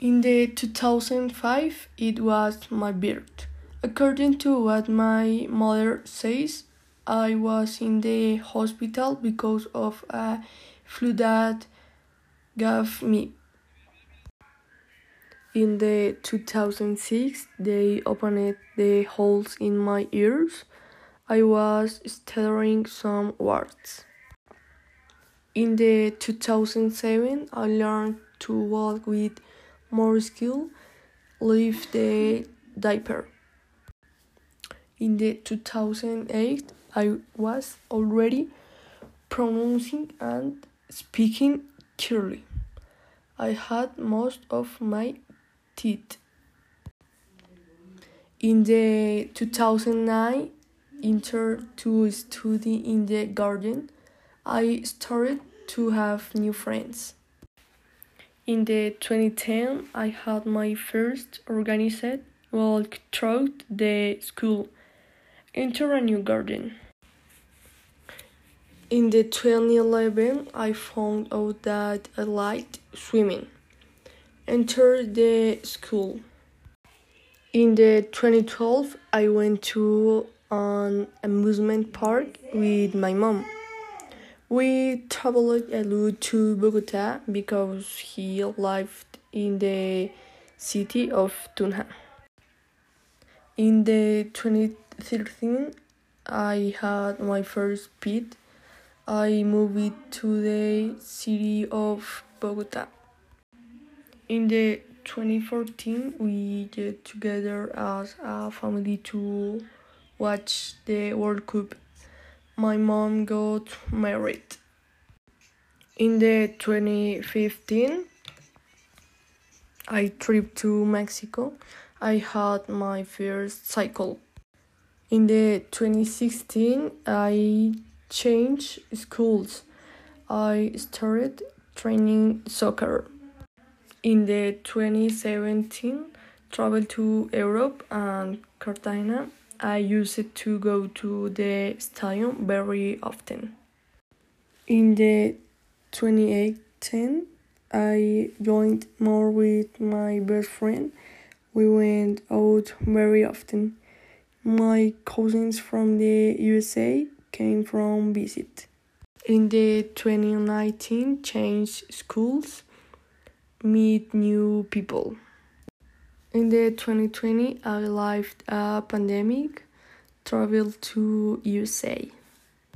In the 2005, it was my birth. According to what my mother says, I was in the hospital because of a flu that gave me. In the 2006, they opened the holes in my ears. I was stuttering some words. In the 2007, I learned to walk with more skill, leave the diaper. In the 2008, I was already pronouncing and speaking clearly. I had most of my teeth. In the 2009, entered to study in the garden, I started to have new friends. In the 2010, I had my first organized walk through the school, into a new garden. In the 2011, I found out that I liked swimming, enter the school. In the 2012, I went to an amusement park with my mom. We traveled a lot to Bogota because he lived in the city of Tunja. In the 2013, I had my first pet. I moved to the city of Bogota. In the 2014, we get together as a family to watch the World Cup my mom got married. In the 2015, I trip to Mexico. I had my first cycle. In the 2016, I changed schools. I started training soccer. In the 2017, traveled to Europe and Cartagena I used to go to the stadium very often. In the 2018, I joined more with my best friend. We went out very often. My cousins from the USA came from visit. In the 2019, changed schools, meet new people. In the 2020, I lived a pandemic, traveled to USA.